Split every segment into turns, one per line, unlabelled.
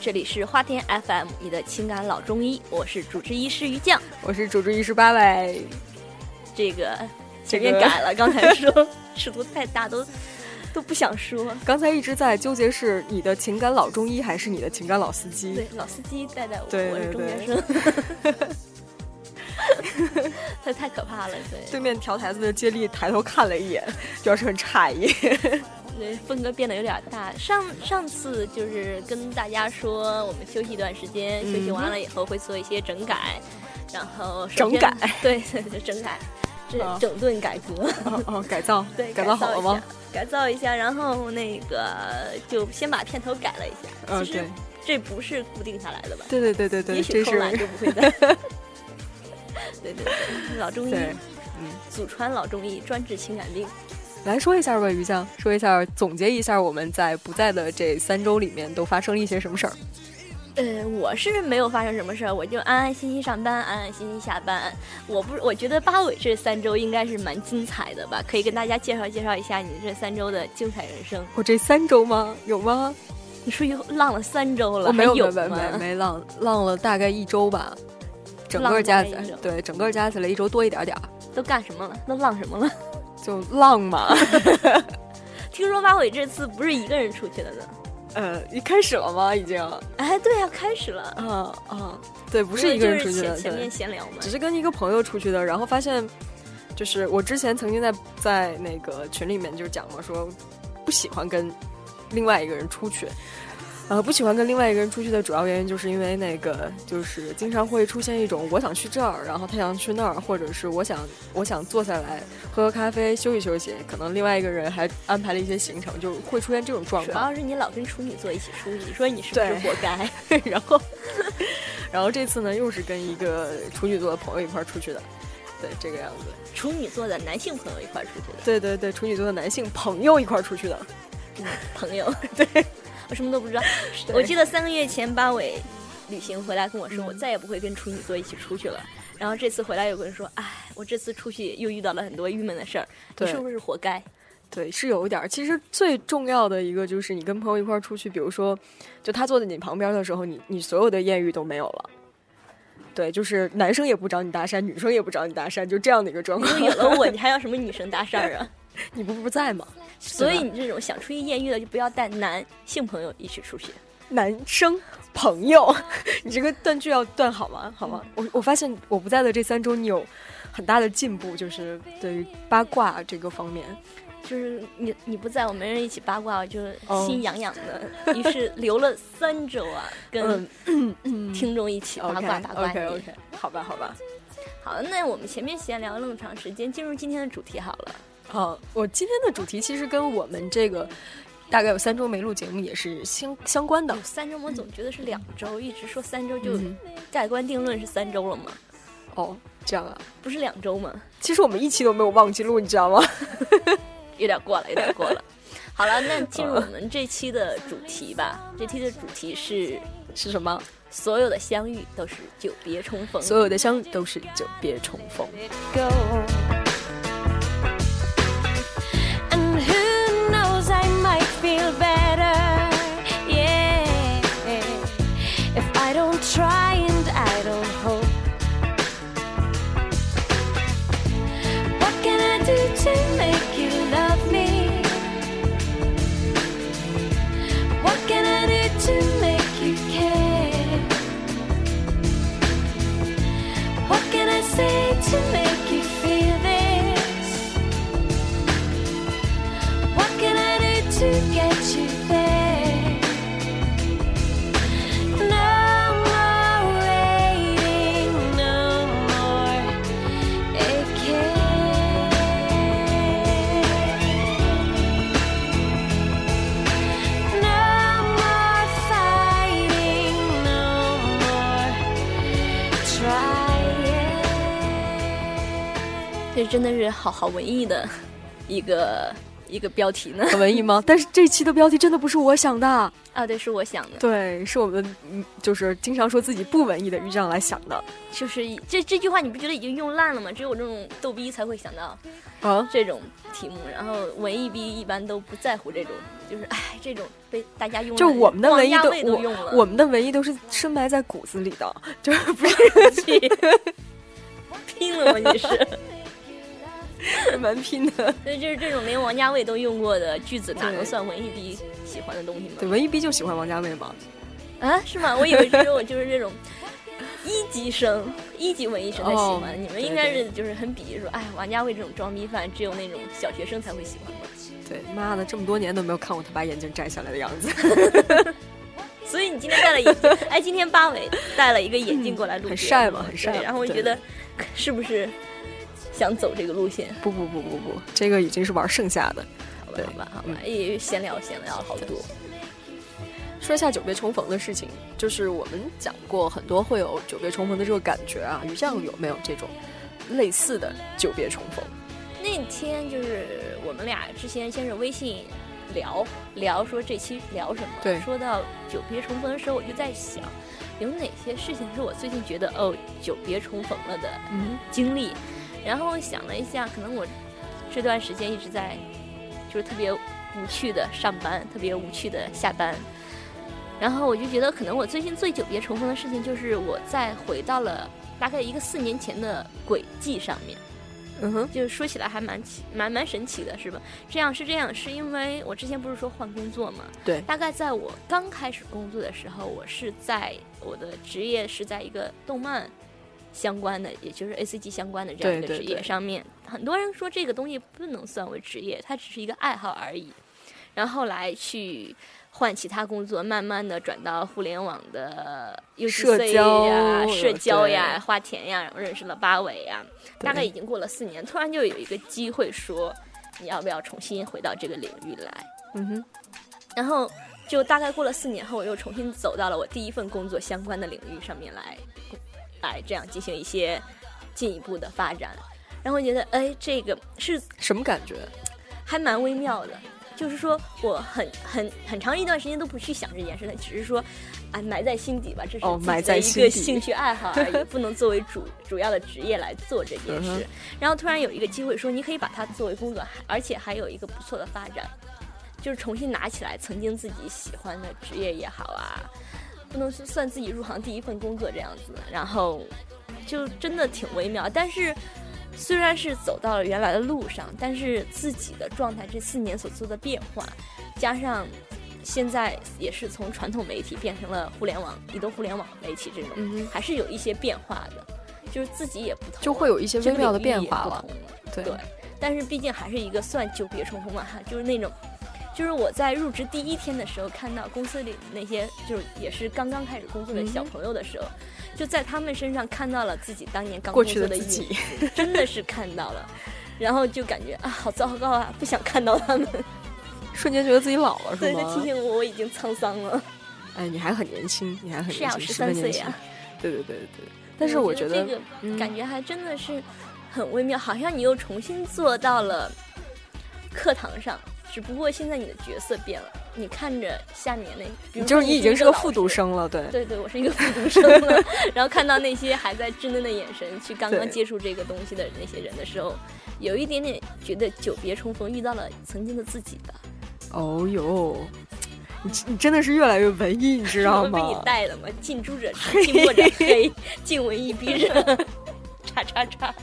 这里是花田 FM，你的情感老中医，我是主治医师于酱。
我是主治医师八位，
这个
这个
前面改了，刚才说尺度太大，都都不想说。
刚才一直在纠结是你的情感老中医还是你的情感老司机。
对，老司机带带我，
对
我是
对
中间
对
生。他太可怕了，对
对面调台子的接力抬头看了一眼，表示很诧异。
对，风格变得有点大。上上次就是跟大家说，我们休息一段时间，休息完了以后会做一些整改，然后
整改，
对对对，整改，这
啊
整顿改革。
哦哦，改造，
对，
改造好了吗？
改造一下，然后那个就先把片头改了一下。
嗯，
其实
对，
这不是固定下来的吧？
对对对对对，
也许
这
偷懒 就不会再。对对对，老中医，嗯，祖传老中医，专治情感病。
来说一下吧，于酱，说一下，总结一下我们在不在的这三周里面都发生了一些什么事儿。
呃，我是没有发生什么事儿，我就安安心心上班，安安心心下班。我不，我觉得八尾这三周应该是蛮精彩的吧？可以跟大家介绍介绍一下你这三周的精彩人生。
我这三周吗？有吗？
你出去浪了三周了，
我没有没没没没浪浪了大概一周吧，整个加起来对整个加起来一周多一点点儿，
都干什么了？都浪什么了？
就浪嘛。
听说八尾这次不是一个人出去的呢？
呃，一开始了吗？已经？
哎，对呀、开始了，
嗯嗯，对，不是一个人出去的，
就是前前面，闲聊嘛
只。是跟一个朋友出去的，然后发现，就是我之前曾经在在那个群里面就是讲嘛，说不喜欢跟另外一个人出去。呃，不喜欢跟另外一个人出去的主要原因，就是因为那个，就是经常会出现一种我想去这儿，然后他想去那儿，或者是我想我想坐下来喝喝咖啡休息休息，可能另外一个人还安排了一些行程，就会出现这种状况
主
况。
要是你老跟处女座一起出去，你说你是不是活该？
然后，然后这次呢，又是跟一个处女座的朋友一块儿出去的，对，这个样子。
处女座的男性朋友一块儿出去的
对对对，处女座的男性朋友一块儿出去的。
嗯朋友，对我什么都不知道。我记得三个月前八尾旅行回来跟我说，我再也不会跟处女座一起出去了。然后这次回来有个人说，哎，我这次出去又遇到了很多郁闷的事儿，你
对
是不是活该？
对，是有一点儿。其实最重要的一个就是你跟朋友一块儿出去，比如说，就他坐在你旁边的时候，你你所有的艳遇都没有了。对，就是男生也不找你搭讪，女生也不找你搭讪，就这样的一个状况。
有了我，你还要什么女生搭讪啊？
你不不在吗？
所以你这种想出去艳遇的，就不要带男性朋友一起出去。
男生朋友，你这个断句要断好吗？好吗？我我发现我不在的这三周，你有很大的进步，就是对于八卦这个方面。
就是你你不在，我没人一起八卦，我就
哦
心痒痒的。于是留了三周啊，跟 听众一起八卦八卦。
OK，好吧好吧。
好，那我们前面闲聊了那么长时间，进入今天的主题好了。
好，我今天的主题其实跟我们这个大概有三周没录节目也是相相关的
有。三周，我总觉得是两周，一直说三周就
嗯
盖棺定论是三周了吗？
哦，这样啊。
不是两周吗？
其实我们一期都没有忘记录，你知道吗？
有点过了，有点过了。好了，那进入我们这期的主题吧。这期的主题是
是什么？
所有的相遇都是久别重逢。
所有的相遇都是久别重逢。
是好好文艺的一个一个标题呢？
很文艺吗？但是这期的标题真的不是我想的，
啊，对，是我想的，
对，是我们嗯就是经常说自己不文艺的于酱来想的
就是这这句话，你不觉得已经用烂了吗？只有我这种逗逼才会想到
啊。
这种题目，然后文艺逼一般都不在乎这种，就是哎，这种被大家用烂，
就我们的文艺都
都用了，
我们的文艺都是深埋在骨子里的，就是不是
去拼 了吗？你是？
蛮拼的。
所以就是这种连王家卫都用过的句子，哪能算文艺逼喜欢的东西吗对，
文艺逼就喜欢王家卫吗。
啊，是吗？我以为只有我就是这种一级生、一级文艺生才喜欢，
哦
你们应该是就是很鄙视说，哎，王家卫这种装逼犯，只有那种小学生才会喜欢吧。
对，妈的，这么多年都没有看过他把眼镜摘下来的样子，
所以你今天戴了眼镜，哎，今天八尾戴了一个眼镜过来录
很晒嘛很
对
晒
然后我觉得是不是想走这个路线？
不不不不不，这个已经是玩剩下的。
好吧，好吧，好吧，也闲聊闲聊好多。
说一下久别重逢的事情，就是我们讲过很多会有久别重逢的这个感觉啊，于酱有没有这种类似的久别重逢？
那天就是我们俩之前先是微信聊聊说这期聊什么，
对
说到久别重逢的时候，我就在想，有哪些事情是我最近觉得哦久别重逢了的
嗯，
经历，然后想了一下，可能我这段时间一直在就是特别无趣的上班，特别无趣的下班。然后我就觉得，可能我最近最久别重逢的事情，就是我再回到了大概一个四年前的轨迹上面。
嗯哼，
就是说起来还蛮奇蛮蛮神奇的，是吧？这样是这样，是因为我之前不是说换工作嘛？
对
大概在我刚开始工作的时候，我是在我的职业是在一个动漫相关的，也就是 A C G 相关的这样一个职
对对对
业上面。很多人说这个东西不能算为职业，它只是一个爱好而已。然后后来去换其他工作，慢慢的转到互联网的 U
社
C
交
呀、社交呀、花钱呀，然后认识了八尾呀。大概已经过了四年，突然就有一个机会说，你要不要重新回到这个领域来？
嗯哼，
然后就大概过了四年后，我又重新走到了我第一份工作相关的领域上面来，来这样进行一些进一步的发展。然后觉得，哎，这个是
什么感觉？
还蛮微妙的。就是说，我很很很长一段时间都不去想这件事，情只是说，啊，埋在心底吧，这是自己
哦埋在
的一个兴趣爱好而已，不能作为主主要的职业来做这件事
嗯。
然后突然有一个机会说，你可以把它作为工作，而且还有一个不错的发展，就是重新拿起来曾经自己喜欢的职业也好啊，不能是算自己入行第一份工作这样子，然后就真的挺微妙，但是。虽然是走到了原来的路上，但是自己的状态这四年所做的变化，加上现在也是从传统媒体变成了互联网、移动互联网媒体这种，
嗯，
还是有一些变化的，就是自己也不同，
就会有一些微妙的变化了。对
对，但是毕竟还是一个算久别重逢嘛，哈，就是那种。就是我在入职第一天的时候，看到公司里那些就是也是刚刚开始工作的小朋友的时候，就在他们身上看到了自己当年刚
过去
工作的
自己，
真的是看到了，然后就感觉啊，好糟糕啊，不想看到他们。
瞬间觉得自己老了，
对，
是吗？
他提醒我我已经沧桑了。
哎，你还很年轻，你还很年轻，
我十三岁呀。。
对对对对对。但是我觉得，
这个
嗯
感觉还真的是很微妙，好像你又重新坐到了课堂上，只不过现在你的角色变了，你看着下面那，比如
就是你已经是个复读。生了，对。
对对，我是一个复读生了，然后看到那些还在稚嫩的眼神去刚刚接触这个东西的那些人的时候，有一点点觉得久别重逢，遇到了曾经的自己吧。
哦哟，你你真的是越来越文艺，你知道
我被你？带了嘛，近朱者赤，近墨者黑，近文艺逼人叉叉叉。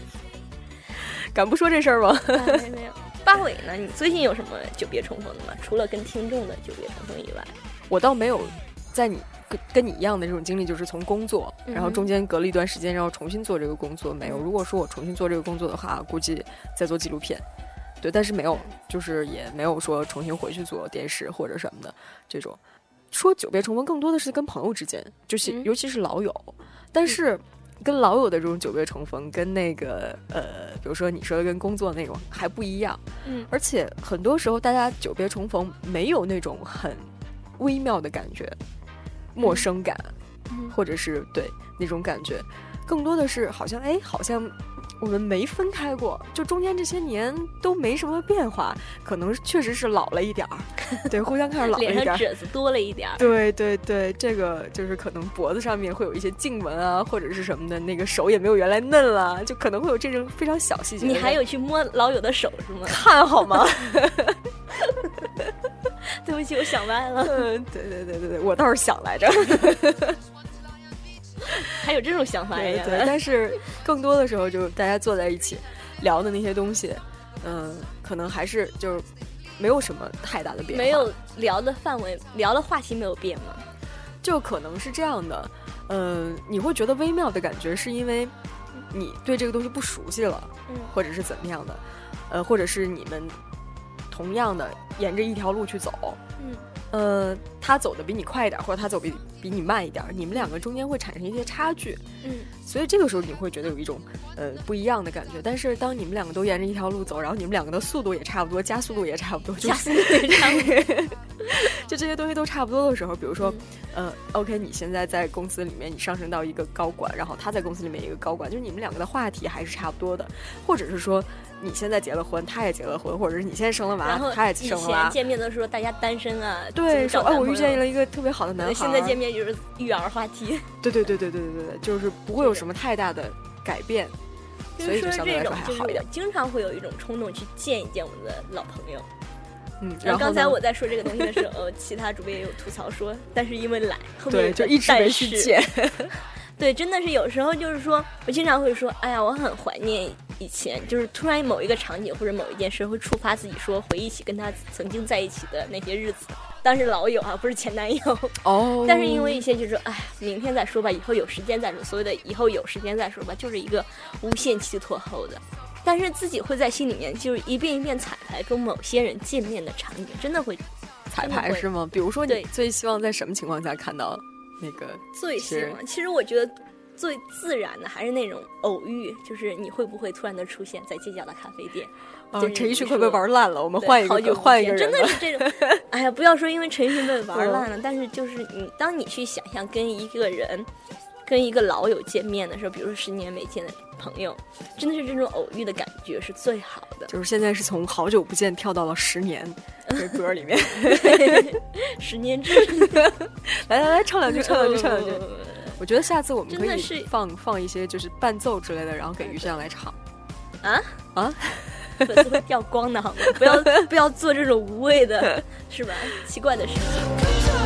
敢不说这事儿吗？
没有。八尾呢？你最近有什么久别重逢的吗？除了跟听众的久别重逢以外，
我倒没有在你跟跟你一样的这种经历，就是从工作，
嗯
然后中间隔了一段时间，然后重新做这个工作，没有。如果说我重新做这个工作的话，估计在做纪录片。对，但是没有，就是也没有说重新回去做电视或者什么的这种。说久别重逢，更多的是跟朋友之间，就是、
嗯
尤其是老友。但是跟老友的这种久别重逢，跟那个呃，比如说你说的跟工作那种还不一样。
嗯。
而且很多时候大家久别重逢，没有那种很微妙的感觉，陌生感，
嗯。
或者是对那种感觉，更多的是好像哎，好像我们没分开过，就中间这些年都没什么变化，可能确实是老了一点儿，对，互相看着老了
脸
一点儿。
上褶子多了一点儿。
对对对，这个就是可能脖子上面会有一些颈纹啊，或者是什么的，那个手也没有原来嫩了，就可能会有这种非常小细节。
你还有去摸老友的手是吗？
看好吗？
对不起，我想歪了。
嗯，对对对对对，我倒是想来着。
还有这种想法呀？
对对，但是更多的时候，就是大家坐在一起聊的那些东西，嗯，可能还是就是没有什么太大的变化，
没有聊的范围，聊的话题没有变吗？
就可能是这样的，嗯，你会觉得微妙的感觉，是因为你对这个东西不熟悉了，
嗯
或者是怎么样的，呃，或者是你们同样的沿着一条路去走，
嗯
呃，他走的比你快一点，或者他走比比你慢一点，你们两个中间会产生一些差距，
嗯，
所以这个时候你会觉得有一种呃不一样的感觉。但是当你们两个都沿着一条路走，然后你们两个的速度也差不多，加速度也差不多，就
加速度也差不多。
就这些东西都差不多的时候，比如说，
嗯
呃，OK，你现在在公司里面，你上升到一个高管，然后他在公司里面一个高管，就是你们两个的话题还是差不多的，或者是说你现在结了婚，他也结了婚，或者是你现在生了娃，他也
以
生了娃
前，见面的时候大家单身啊，
对，说哎，我遇见
了。
一个特别好的男孩儿，
现在见面就是育儿话题，
对对对对对对对，就是不会有什么太大的改变，所以
就是说这种，就是。经常会有一种冲动去见一见我们的老朋友。
嗯，
然后刚才我在说这个东西的时候，呃，其他主播也有吐槽说，但是因为懒，后面
就一直没去见
对，真的是有时候就是说，我经常会说，哎呀，我很怀念以前，就是突然某一个场景或者某一件事会触发自己说回忆起跟他曾经在一起的那些日子，当时老友啊，不是前男友。
哦
但是因为一些就是说，哎，明天再说吧，以后有时间再说。所谓的以后有时间再说吧，就是一个无限期拖后的。但是自己会在心里面就是一遍一遍彩排跟某些人见面的场景，真的会
彩排是吗？比如说你
对
最希望在什么情况下看到那个？
最希望。其实我觉得最自然的还是那种偶遇，就是你会不会突然的出现在街角的咖啡店？
哦陈奕迅快被玩烂了，我们换一个换一个人
真的是这种。哎呀，不要说因为陈奕迅被
嗯
玩烂了，但是就是你当你去想象跟一个人。跟一个老友见面的时候，比如说十年没见的朋友，真的是这种偶遇的感觉是最好的。
就是现在是从好久不见跳到了十年 这歌里面，
十年之
来来来，唱两句，唱两句，唱两句。
呃
我觉得下次我们可以放放一些就是伴奏之类的，然后给于酱来唱。
啊
啊，
粉丝会掉光的好吗？不要不要做这种无谓的，是吧？奇怪的事情。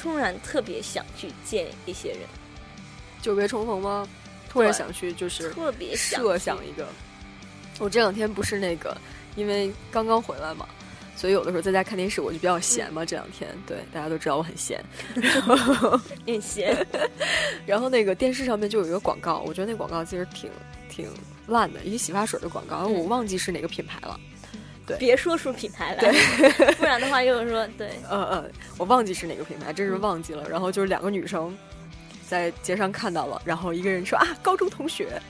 突然特别想去见一些人，
久别重逢吗？突然想去就是
特别想
设想一个。我这两天不是那个，因为刚刚回来嘛，所以有的时候在家看电视我就比较闲嘛。这两天对大家都知道我很闲，然后
很闲，
然后那个电视上面就有一个广告，我觉得那广告其实挺挺烂的，一个洗发水的广告，我忘记是哪个品牌了。
别说出品牌来，不然的话又说对。
嗯嗯，我忘记是哪个品牌，真是忘记了。然后就是两个女生在街上看到了，然后一个人说啊高中同学，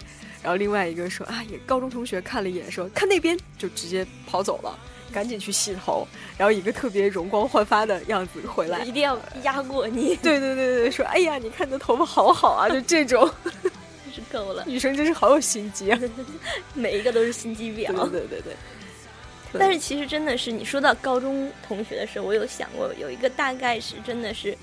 然后另外一个说啊也高中同学，看了一眼说看那边，就直接跑走了，赶紧去洗头，然后一个特别容光焕发的样子回来
一。定要压过你，
对对对对，说哎呀，你看你的头发好好啊，就这种
真 是够了，
女生真是好有心机啊！
每一个都是心机婊。
对对对。
但是其实真的是，你说到高中同学的时候，我有想过，有一个大概是真的是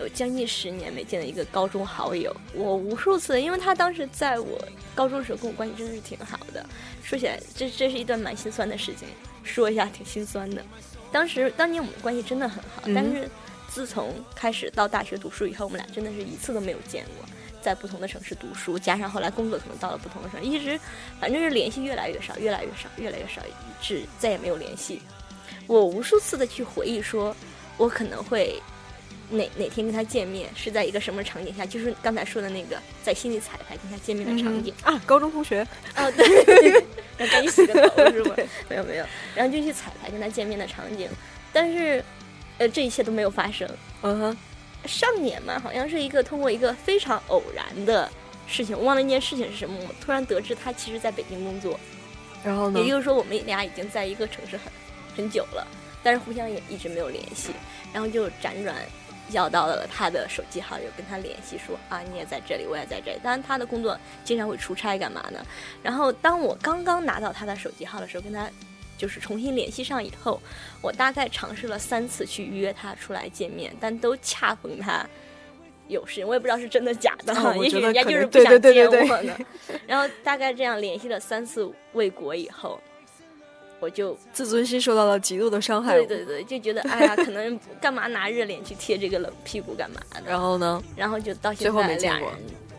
有将近十年没见的一个高中好友，我无数次，因为他当时在我高中的时候跟我关系真的是挺好的。说起来，这这是一段蛮心酸的事情，说一下挺心酸的。当时当年我们关系真的很好，但是自从开始到大学读书以后，我们俩真的是一次都没有见过。在不同的城市读书，加上后来工作可能到了不同的城市，一直反正是联系越来越少，越来越少，越来越少，以致再也没有联系。我无数次的去回忆说，我可能会哪哪天跟他见面是在一个什么场景下，就是刚才说的那个在心里彩排跟他见面的场景。
啊，高中同学，
啊，对，然后赶紧洗个头是吧？没有没有，然后就去彩排跟他见面的场景，但是呃，这一切都没有发生。
嗯哼，
上年嘛，好像是一个通过一个非常偶然的事情，我忘了一件事情是什么，我突然得知他其实在北京工作，
然后呢
也？就是说我们俩已经在一个城市很很久了，但是互相也一直没有联系，然后就辗转要到了他的手机号，有跟他联系说啊你也在这里，我也在这里，当然他的工作经常会出差干嘛呢？然后当我刚刚拿到他的手机号的时候，跟他。就是重新联系上以后，我大概尝试了三次去约他出来见面，但都恰逢他有事，我也不知道是真的假的，也许人家就是不想见
对对
我呢。然后大概这样联系了三次未果以后，我就
自尊心受到了极度的伤害。
对对对，就觉得哎呀，可能干嘛拿热脸去贴这个冷屁股干嘛的？
然后呢？
然后就到
最后
现在俩人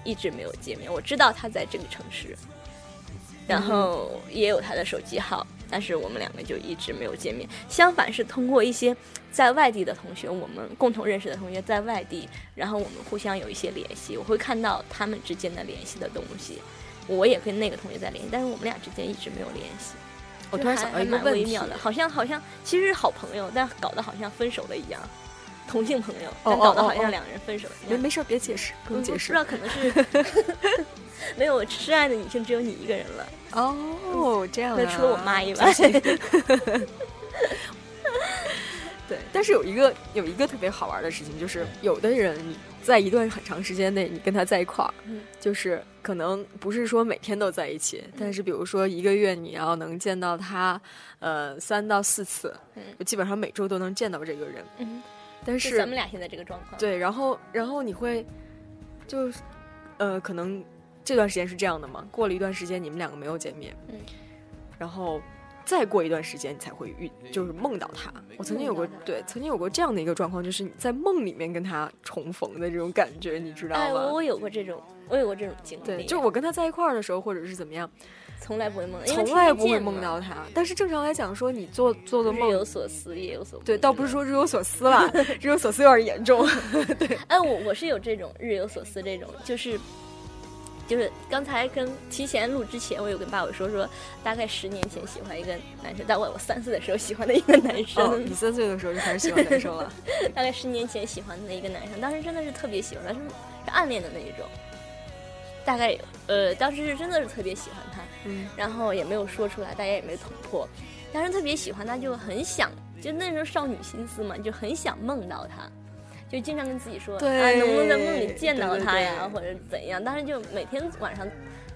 一直没有见面。我知道他在这个城市，然后也有他的手机号，但是我们两个就一直没有见面。相反是通过一些在外地的同学，我们共同认识的同学在外地，然后我们互相有一些联系，我会看到他们之间的联系的东西。我也跟那个同学在联系，但是我们俩之间一直没有联系。
我突然想到一个问题
微妙的，好像好像其实是好朋友，但搞得好像分手了一样，同性朋友，
哦
但搞得好像两人分手一样。
没没事儿，别解释，不用解释
不知。道可能是 没有我深爱的女性只有你一个人了，
哦，这样啊。
那除了我妈以外，
对，但是有一个有一个特别好玩的事情，就是有的人你在一段很长时间内，你跟他在一块儿，
嗯
就是可能不是说每天都在一起，但是比如说一个月你要能见到他，呃，三到四次，
嗯
就基本上每周都能见到这个人。
嗯，
但
是咱们俩现在这个状况。
对，然后然后你会就呃，可能这段时间是这样的吗，过了一段时间你们两个没有见面，
嗯，
然后再过一段时间你才会遇，就是梦到他。我曾经有过对，曾经有过这样的一个状况，就是你在梦里面跟他重逢的这种感觉，你知道
哎，我
吗？
我有过这种，我有过这种经历。
对，就我跟他在一块儿的时候，或者是怎么样，
从来不会梦，
从来不会梦到他。但是正常来讲，说你做做的
日有，所思，夜有所梦。
对，倒不是说日有所思啦，日有所思有点严重。
对哎，我我是有这种日有所思这种，就是就是刚才跟提前录之前，我有跟爸爸说说，大概十年前喜欢一个男生，大概我三岁的时候喜欢的一个男生，
哦，你三岁的时候就开始喜欢男生了。
大概十年前喜欢的一个男生，当时真的是特别喜欢他，是是暗恋的那一种。大概呃，当时是真的是特别喜欢他，
嗯，
然后也没有说出来，大家也没捅破，当时特别喜欢他，就很想，就那时候少女心思嘛，就很想梦到他，就经常跟自己说，
对
啊，能不能在梦里见到他呀，
对
或者怎样？当时就每天晚上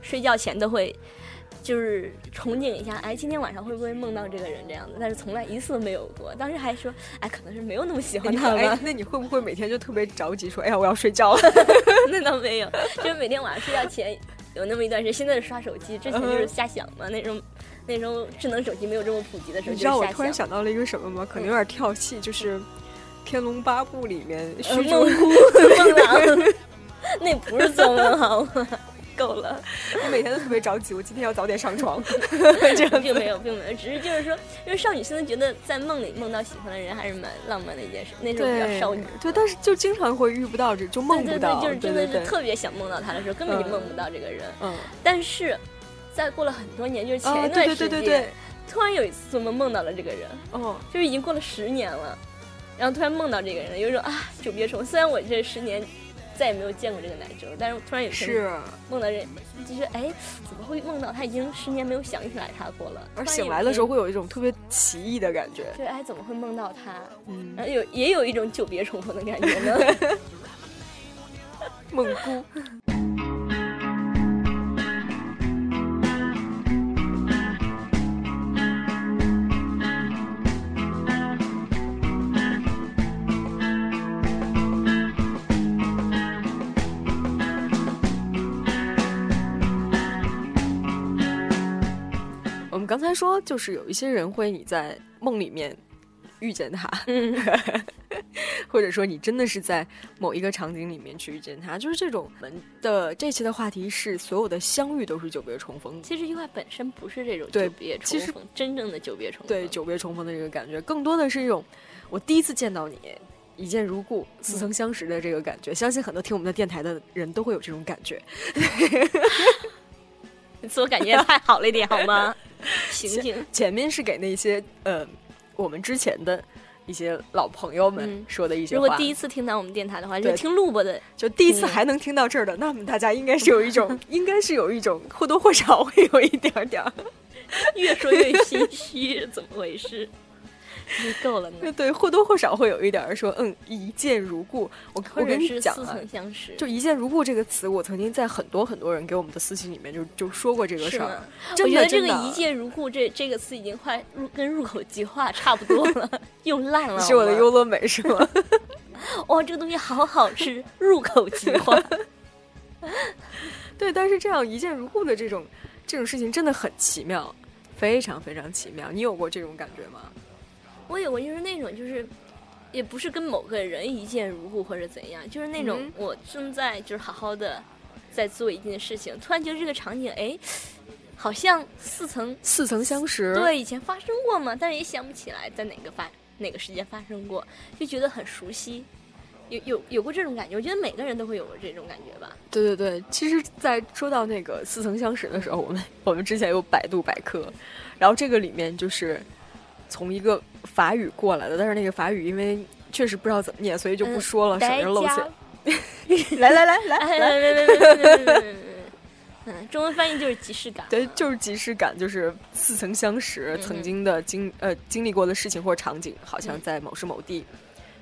睡觉前都会。就是憧憬一下，哎，今天晚上会不会梦到这个人这样子？但是从来一次都没有过。当时还说，哎，可能是没有那么喜欢他
哎
吧，，
那你会不会每天就特别着急，说，哎呀，我要睡觉了？
那倒没有，就是每天晚上睡觉前有那么一段时间，现在是刷手机，之前就是瞎想嘛。那时候那时候智能手机没有这么普及的时候，
你知道我突然想到了一个什么吗？可能有点跳戏，就是《天龙八部》里面
呃
虚
梦 姑梦郎，那不是做梦好吗？够了，
我每天都特别着急，我今天要早点上床，这样
并没有，并没有，只是就是说，因为少女心觉得在梦里梦到喜欢的人还是蛮浪漫的一件事。那时候比较少女，
对，但是就经常会遇不到这，就梦不到，
对，就是真的是特别想梦到他的时候，根本就
嗯
梦不到这个人。
嗯，
但是，在过了很多年，就是前
啊，
一段
对
时间，突然有一次做梦梦到了这个人。
哦，
就是已经过了十年了，然后突然梦到这个人，有一种啊久别重。虽然我这十年再也没有见过这个男生，但是突然有
是，
梦到人，就是哎，怎么会梦到他已经十年没有想起来他过了？
而醒来的时候会有一种特别奇异的感觉，
天，对，哎，怎么会梦到他？
嗯，
然后有也有一种久别重逢的感觉呢。
梦姑，才说，就是有一些人会你在梦里面遇见他，
嗯，
或者说你真的是在某一个场景里面去遇见他，就是这种。我们的这期的话题是所有的相遇都是久别重逢。
其实这句话本身不是这种
对
久别
其实
重逢，真正的久别重逢。
对久别重逢的这个感觉，更多的是一种我第一次见到你。一见如故、似曾相识的这个感觉，相信很多听我们的电台的人都会有这种感觉。
自我感觉太好了一点，好吗？醒醒！
前面是给那些呃我们之前的一些老朋友们
嗯
说的一些
如。果第一次听到我们电台的话，就听录播的，
就第一次
嗯
还能听到这儿的，那么大家应该是有一种，应该是有一种或多或少会有一点点儿，
越说越心虚，怎么回事？你够了呢，
对，或多或少会有一点儿说，嗯，一见如故。我我跟你
是
讲啊，就一见如故这个词，我曾经在很多很多人给我们的私信里面就就说过这个事儿。？
我觉得这个一见如故这这个词已经快入跟入口即化差不多了，用烂了。
是我的优乐美是吗？
哇，这个东西好好吃，入口即化。
对，但是这样一见如故的这种这种事情真的很奇妙，非常非常奇妙。你有过这种感觉吗？
我有过就是那种就是。也不是跟某个人一见如故或者怎样，就是那种
嗯
我正在就是好好的在做一件事情，突然觉得这个场景哎，好像似曾
似曾相识，
对以前发生过嘛，但是也想不起来在哪个发哪个时间发生过，就觉得很熟悉。有有有过这种感觉，我觉得每个人都会有过这种感觉吧。
对对对，其实，在说到那个似曾相识的时候，我们我们之前有百度百科，然后这个里面就是从一个法语过来的，但是那个法语因为确实不知道怎么念，所以就不说了，省
代
着露馅。来来来来
哎
来，
来来来嗯，中文翻译就是即视感。
对，就是即视感，就是似曾相识，
嗯
曾经的经呃经历过的事情或者场景，好像
嗯
在某时某地，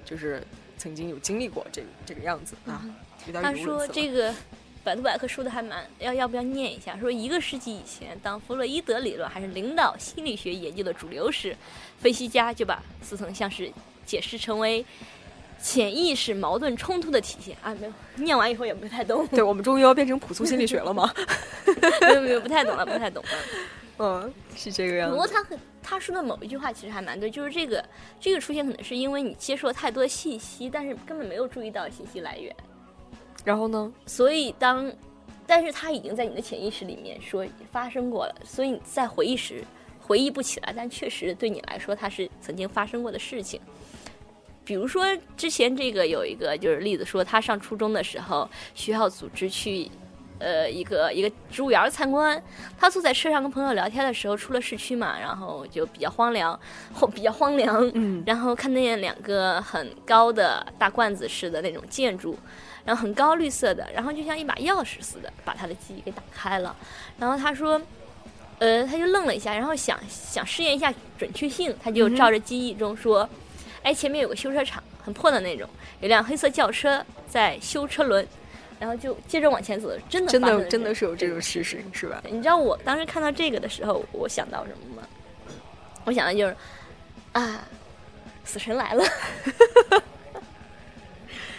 就是曾经有经历过这个这个样子啊。有点
他说这个百度百科说的还蛮要要不要念一下？说一个世纪以前，当弗洛伊德理论还是领导心理学研究的主流时，分析家就把似曾相识解释成为潜意识矛盾冲突的体现啊。没有，念完以后也不太懂，
对我们终于要变成朴素心理学了吗？
没有没有不太懂了，不太懂了。
嗯，是这个样子。
不过他很他说的某一句话其实还蛮对，就是这个这个出现可能是因为你接受了太多信息，但是根本没有注意到信息来源。
然后呢？
所以当，但是它已经在你的潜意识里面说发生过了，所以你在回忆时回忆不起来，但确实对你来说它是曾经发生过的事情。比如说之前这个有一个就是例子说，他上初中的时候，学校组织去。呃，一个一个植物园参观，他坐在车上跟朋友聊天的时候，出了市区嘛，然后就比较荒凉，或比较荒凉，
嗯，
然后看见两个很高的大罐子式的那种建筑，然后很高绿色的，然后就像一把钥匙似的，把他的记忆给打开了。然后他说，呃，他就愣了一下，然后想想试验一下准确性，他就照着记忆中说，哎，前面有个修车厂，很破的那种，有辆黑色轿车在修车轮，然后就接着往前走，真的
真的真的是有这种
事
事实，是吧？
你知道我当时看到这个的时候，我想到什么吗？我想的就是啊，死神来了。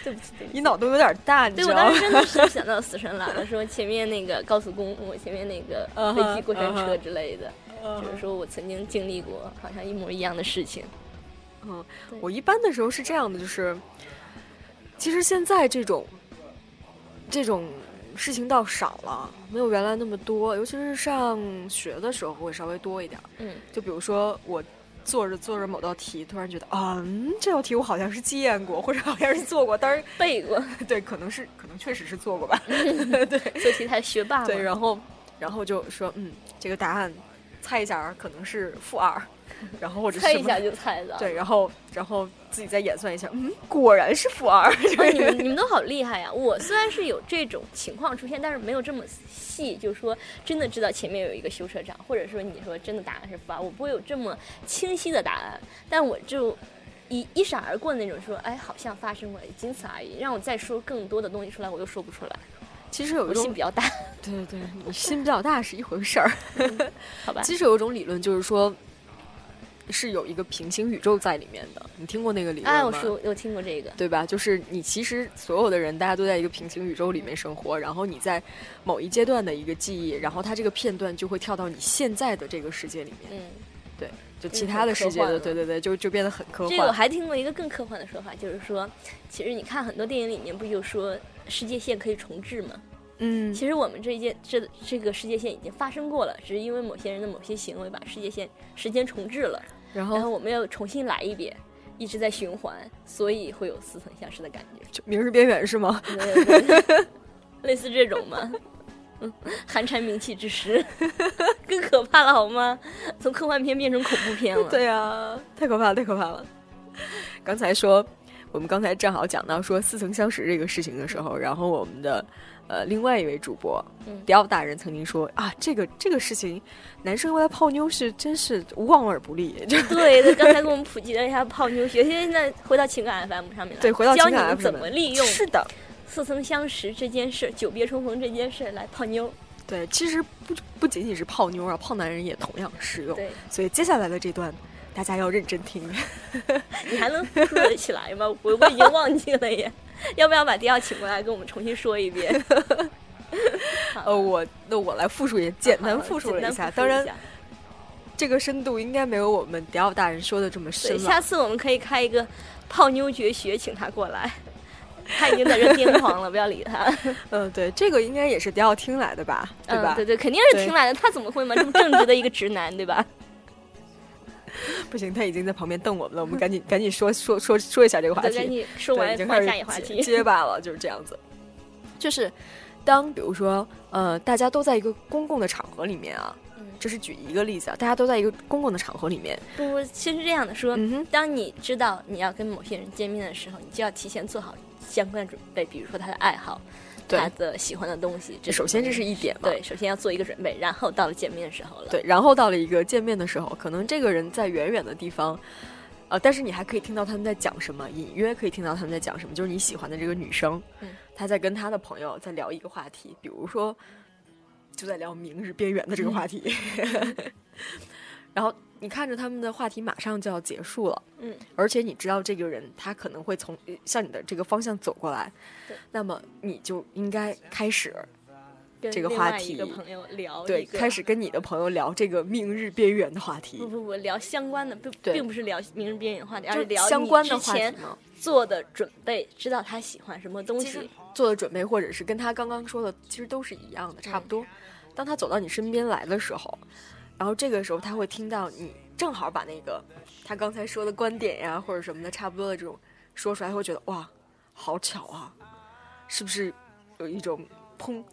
对不起，对不起。
你脑洞有点大，你
对
知道吗
我当时？真的是想到死神来了，说前面那个高速公路，前面那个 飞机、过山车之类的，就是说我曾经经历过好像一模一样的事情。
嗯，我一般的时候是这样的，就是其实现在这种这种事情倒少了，没有原来那么多，尤其是上学的时候会稍微多一点儿。
嗯，
就比如说我做着做着某道题，突然觉得啊、嗯，这道题我好像是见过，或者好像是做过，当然
背过，
对，可能是可能确实是做过吧。
对做题太学霸了。
对，然后然后就说嗯，这个答案猜一下儿可能是负二，然后或者
猜一下就猜到。
对，然后然后自己再演算一下，嗯，果然是负二。
哦，你们你们都好厉害呀！我虽然是有这种情况出现，但是没有这么细，就是说真的知道前面有一个修车厂，或者说你说真的答案是负二，我不会有这么清晰的答案，但我就一一闪而过的那种说，哎，好像发生过，仅此而已。让我再说更多的东西出来，我又说不出来。
其实有一种
心比，较大，
对对对，你心比较大是一回事儿。
好吧？
其实有一种理论就是说，是有一个平行宇宙在里面的。你听过那个理论吗？
哎，我说我听过这个，
对吧？就是你其实所有的人，大家都在一个平行宇宙里面生活，然后你在某一阶段的一个记忆，然后它这个片段就会跳到你现在的这个世界里面。
嗯，对
就其他的世界的，对对对，就就变得很科幻
这个我。还听过一个更科幻的说法，就是说，其实你看很多电影里面不就说世界线可以重置吗？
嗯，
其实我们这一件这这个世界线已经发生过了，只是因为某些人的某些行为把世界线时间重置了，
然后
然后我们要重新来一遍，一直在循环，所以会有似曾相识的感觉。
就明日边缘是吗？
类似这种吗？嗯，寒蝉鸣泣之时，更可怕了好吗？从科幻片变成恐怖片了。
对啊，太可怕了，太可怕了。刚才说，我们刚才正好讲到说似曾相识这个事情的时候，然后我们的呃另外一位主播
嗯
迪奥大人曾经说啊，这个这个事情，男生用来泡妞是真是望而不利，
对，他刚才给我们普及了一下泡妞学，现在回到情感 FM 上面来，
对回到情感
教你怎么利用
是的，
似曾相识这件事、久别重逢这件事来泡妞。
对，其实不不仅仅是泡妞啊，泡男人也同样适用。
对，
所以接下来的这段，大家要认真听。
你还能说得起来吗？我我已经忘记了耶。要不要把迪奥请过来，跟我们重新说一遍？
呃，我那我来复述也简单复述了一下，当然这个深度应该没有我们迪奥大人说的这么深，了。
下次我们可以开一个泡妞绝学，请他过来。他已经在这癫狂了，不要理他。
嗯，对，这个应该也是迪奥听来的吧？对吧？
嗯，对对，肯定是听来的。他怎么会嘛？这么正直的一个直男，对吧？
不行，他已经在旁边瞪我们了，我们赶紧赶紧说说说说一下这个话，题。
赶紧说，完换
已经开始结
下一话题。
结巴了，就是这样子。就是当比如说呃，大家都在一个公共的场合里面啊，
嗯
这是举一个例子啊，大家都在一个公共的场合里面，
不不，其实这样的说，
嗯哼，
当你知道你要跟某些人见面的时候，你就要提前做好相关的准备，比如说他的爱好，
对
他的喜欢的东西。这
首先这是一点嘛，
对，首先要做一个准备，然后到了见面的时候了。
对，然后到了一个见面的时候，可能这个人在远远的地方，呃，但是你还可以听到他们在讲什么，隐约可以听到他们在讲什么，就是你喜欢的这个女生，
嗯。
她在跟她的朋友在聊一个话题，比如说就在聊明日边缘的这个话题，然后你看着他们的话题马上就要结束了，
嗯，
而且你知道这个人他可能会从呃向你的这个方向走过来
对，
那么你就应该开始
跟
这个话题
个朋友聊
对开始跟你的朋友聊这个明日边缘的话题
不。不不聊相关的，不
对
并不是聊明日边缘话题，而
就是
聊
相
你
关的话题
做的准备，知道他喜欢什么东西。
做的准备，或者是跟他刚刚说的，其实都是一样的，差不多。当他走到你身边来的时候，然后这个时候他会听到你正好把那个他刚才说的观点呀，或者什么的，差不多的这种说出来，他会觉得哇，好巧啊，是不是有一种怦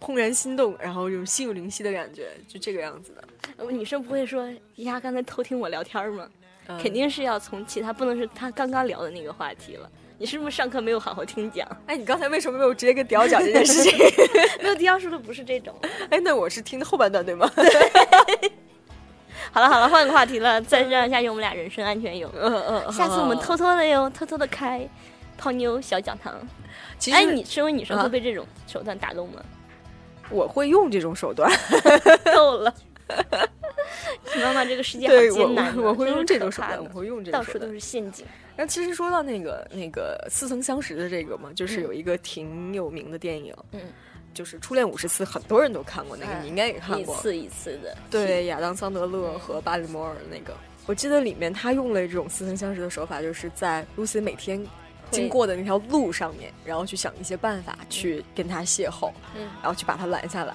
怦然心动，然后有种心有灵犀的感觉，就这个样子的。
呃女生不会说呀，刚才偷听我聊天吗？
嗯
肯定是要从其他，不能是他刚刚聊的那个话题了。你是不是上课没有好好听讲？
哎，你刚才为什么没有直接跟迪奥讲这件事情？
没有迪奥说的不是这种。
哎，那我是听的后半段对吗？
好了好了，换个话题了，再这样下去我们俩人身安全有。
嗯嗯，
下次我们偷偷的哟，偷偷的开泡妞小讲堂。
其实
哎，你身为女生
啊
会被这种手段打动吗？
我会用这种手段。
够了。妈妈，这个世界好
对我
艰难啊，
我我会用这种手段，我会用这种手段
到处都。是陷阱。
那其实说到那个那个似曾相识的这个嘛，就是有一个挺有名的电影，
嗯，
就是《初恋五十次》，很多人都看过那个，
哎
你应该也看过。
一次一次的。
对，亚当·桑德勒和巴里摩尔那个，我记得里面他用了这种似曾相识的手法，就是在 Lucy 每天经过的那条路上面，然后去想一些办法去跟他邂逅，
嗯
然后去把他拦下来。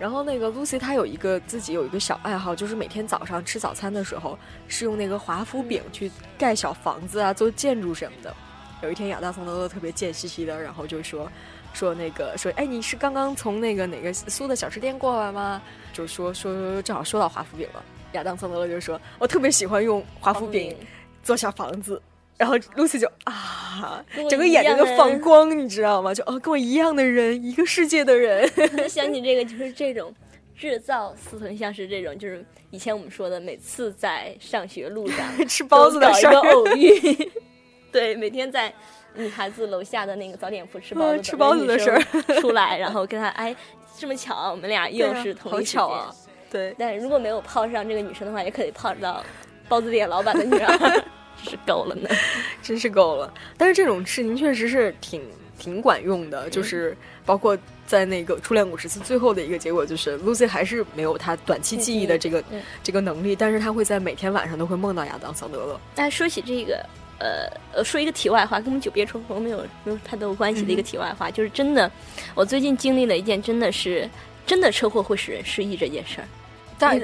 然后那个 Lucy 她有一个自己有一个小爱好，就是每天早上吃早餐的时候是用那个华夫饼去盖小房子啊，做建筑什么的。有一天亚当桑德勒特别贱兮兮的，然后就说说那个说，哎，你是刚刚从那个哪个苏的小吃店过来吗？就说说正好说到华夫饼了。亚当桑德勒就说，我特别喜欢用华夫饼做小房子。然后 Lucy 就啊，整个眼睛都放光，你知道吗？就哦，跟我一样的人，一个世界的人。
想起这个，就是这种制造似曾相识，这种就是以前我们说的，每次在上学路上
吃包子的事儿
都搞一个，偶遇。对，每天在女孩子楼下的那个早点铺吃包子，
嗯吃包子的事儿
出来，然后跟她哎，这么巧啊，我们俩又是同
好
一时间。
巧啊！对，
但如果没有泡上这个女生的话，也可以泡到包子店老板的女儿，真是够了呢。
真是够了。但是这种事情确实是挺挺管用的，就是包括在那个初恋五十次最后的一个结果，就是 Lucy 还是没有她短期记忆的这个
嗯
这个能力，但是她会在每天晚上都会梦到亚当·桑德勒。
那说起这个，呃呃，说一个题外话，跟我们久别重逢没有没有太多关系的一个题外话，就是真的，我最近经历了一件真的是真的车祸会使人失忆这件事儿。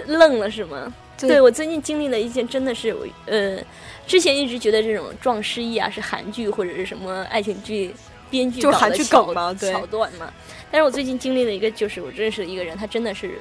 愣了是吗？
对
对我最近经历了一件真的是呃，之前一直觉得这种撞失忆啊是韩剧或者是什么爱情剧编剧
就韩剧梗嘛对
桥段嘛。但是我最近经历了一个，就是我认识的一个人，他真的是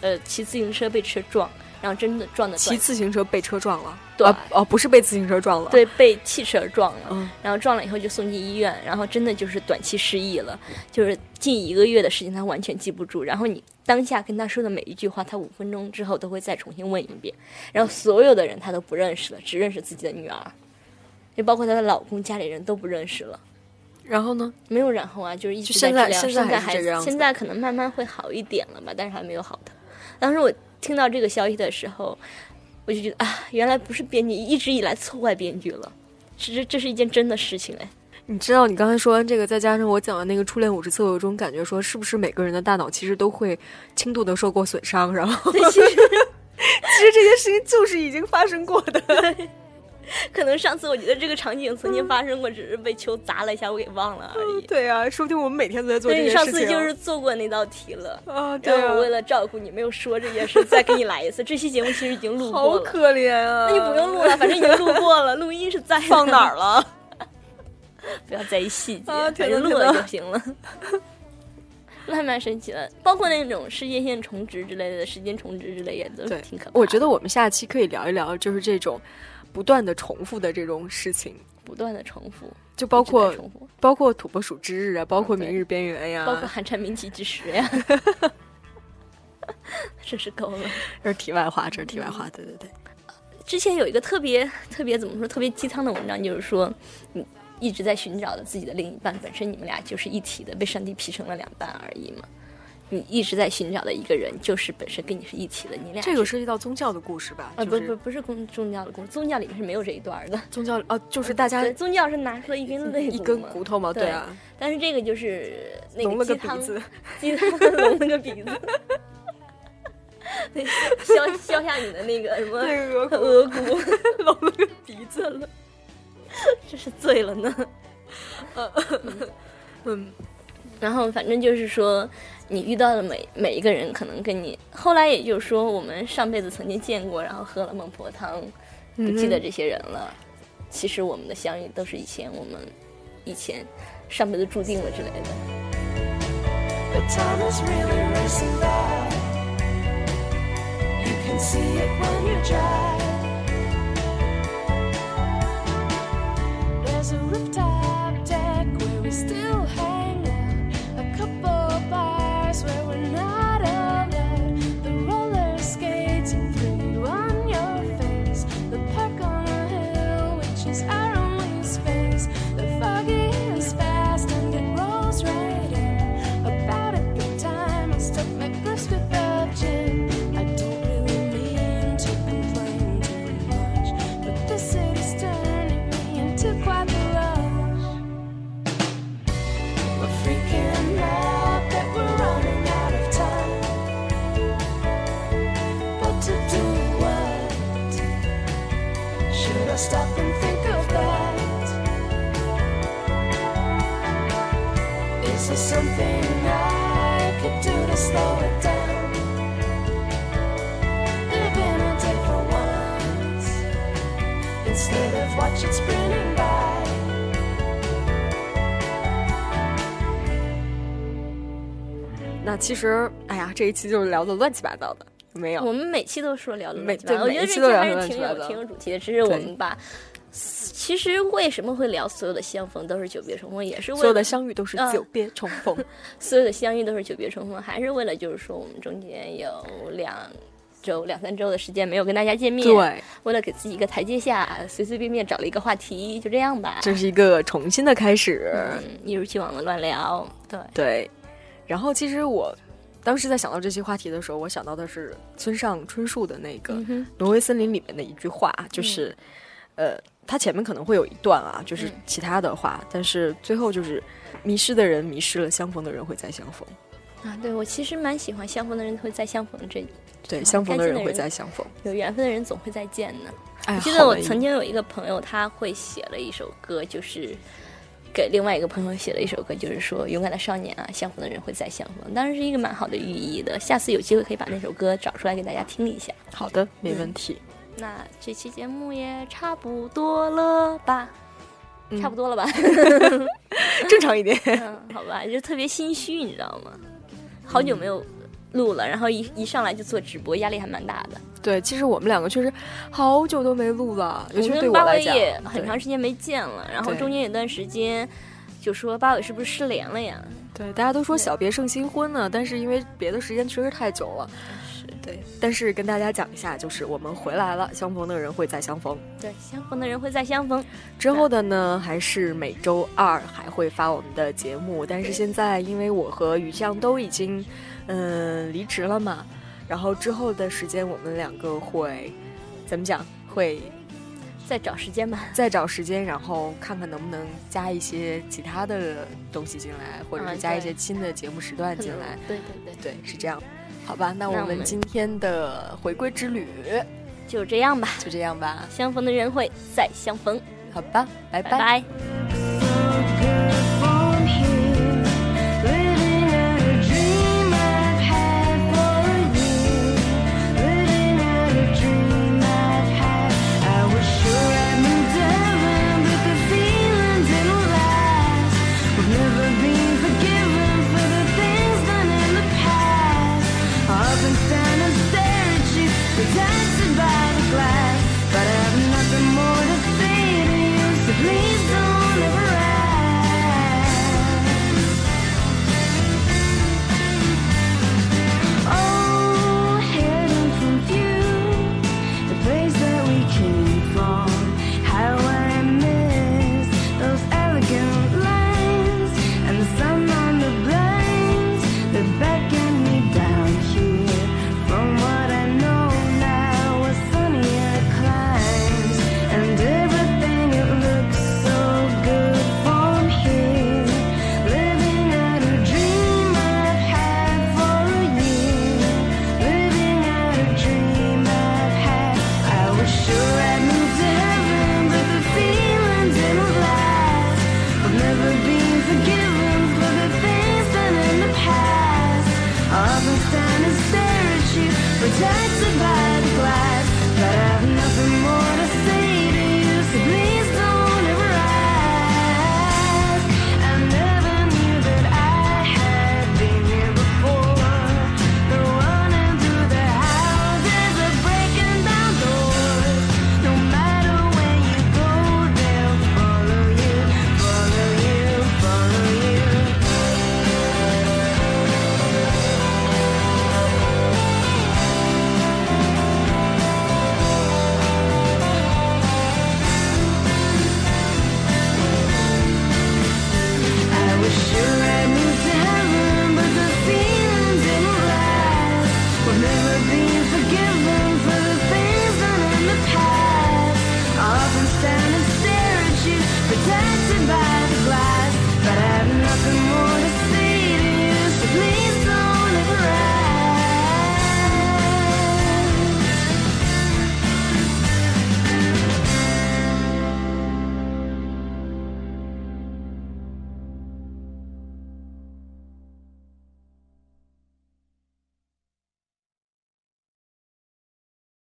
呃骑自行车被车撞，然后真的撞的
骑自行车被车撞了，
对
啊哦，不是被自行车撞了，，
对被汽车撞了。
嗯，
然后撞了以后就送进医院，然后真的就是短期失忆了，就是近一个月的事情他完全记不住。然后你当下跟他说的每一句话，他五分钟之后都会再重新问一遍。然后所有的人他都不认识了，只认识自己的女儿，也包括她的老公、家里人都不认识了。
然后呢？
没有然后啊，就是一直
就现在
治疗
现在
现在
还
现在可能慢慢会好一点了吧，但是还没有好的。当时我听到这个消息的时候，我就觉得啊，原来不是编剧一直以来错怪编剧了，这这这是一件真的事情哎。
你知道，你刚才说完这个，再加上我讲的那个初恋五十次，我有种感觉，说是不是每个人的大脑其实都会轻度的受过损伤，然后，
其实
其实这件事情就是已经发生过的。
可能上次我觉得这个场景曾经发生过，只是被球砸了一下，我给忘了而已。
对啊，说不定我们每天都在做这
对，
件
你
事情。
上次就是做过那道题了。
啊，对啊
然后我，为了照顾你，没有说这件事，再给你来一次。这期节目其实已经录
好
过了，好
可怜啊！
那就不用录了，反正已经录过了，录音是在
放哪儿？了？
不要在意细节，
啊
反正录了就行了。那还蛮神奇的，包括那种世界线重置之类的、时间重置之类也都挺可怕的。
我觉得我们下期可以聊一聊，就是这种不断的重复的这种事情，
不断的重复，
就包括包括土拨鼠之日啊，包括明日边缘呀，
包括寒蝉鸣泣之时呀 真是够了。
这是题外话，这是题外话，对对对。
之前有一个特别特别怎么说特别鸡汤的文章，就是说你一直在寻找的自己的另一半，本身你们俩就是一体的，被上帝劈成了两半而已嘛。你一直在寻找的一个人，就是本身跟你是一起的，你俩
这个涉及到宗教的故事吧？
啊
就是
不不不是宗宗教的故事，宗教里面是没有这一段的。
宗教哦，就是大家
对，宗教是拿出了一根肋
一根骨头嘛，
对
对啊，
但是这个就是那
个
个鸡汤，
鼻子，
鸡汤聋了个鼻子，对，削削下你的那个什么
额
额骨，
聋了个鼻子了。
这是醉了呢。
嗯，
然后反正就是说，你遇到的每每一个人，可能跟你后来也就是说，我们上辈子曾经见过，然后喝了孟婆汤，不记得这些人了。其实我们的相遇都是以前我们以前上辈子注定了之类的。
But time is really racing by. You can see it when you drive. There's a rooftop deck where we still hang
那其实，哎呀，这一期就是聊的乱七八糟的，没有？
我们每期都说聊的乱七八糟，我觉得这期还是挺有挺有主题的。只是我们把，其实为什么会聊所有的相逢都是久别重逢，也是为
所有的相遇都是
嗯
久别重逢。
所有的相遇都是久别重逢，还是为了就是说我们中间有两周两三周的时间没有跟大家见面，，
对，
为了给自己一个台阶下，随随便便找了一个话题，就这样吧。
这是一个重新的开始。
嗯，一如既往的乱聊，对，
对，然后其实我当时在想到这些话题的时候，我想到的是村上春树的那个《挪威森林》里面的一句话，就是，呃，它前面可能会有一段啊，就是
嗯
其他的话，但是最后就是迷失的人迷失了，相逢的人会再相逢。
啊，对我其实蛮喜欢相逢的人会再相逢这
对，相逢的人会再相逢。
有缘分的人总会再见呢。
哎，
我记得我曾经有一个朋友，他会写了一首歌，就是给另外一个朋友写了一首歌，就是说勇敢的少年啊，相逢的人会再相逢。当然是一个蛮好的寓意的。下次有机会可以把那首歌找出来给大家听一下。
好的，没问题。
那这期节目也差不多了吧？
嗯
差不多了吧？
正常一点。
嗯，好吧，就特别心虚，你知道吗？好久没有录了，然后一一上来就做直播，压力还蛮大的。
对，其实我们两个确实好久都没录了，尤其是对我来讲，
尾也很长时间没见了，然后中间有段时间就说八尾是不是失联了呀？
对，大家都说小别胜新婚呢，但是因为别的时间确实太久了。
是
对，但是跟大家讲一下，就是我们回来了，相逢的人会再相逢。
对，相逢的人会再相逢。
之后的呢，还是每周二还会发我们的节目，但是现在因为我和雨酱都已经嗯离职了嘛，然后之后的时间我们两个会怎么讲？会
再找时间吧。
再找时间，然后看看能不能加一些其他的东西进来，或者
啊
是加一些新的节目时段进来。
对对对，
对，是这样。好吧，
那我们
们今天的回归之旅
就这样吧。
就这样吧。
相逢的人会再相逢。
好吧，拜
拜拜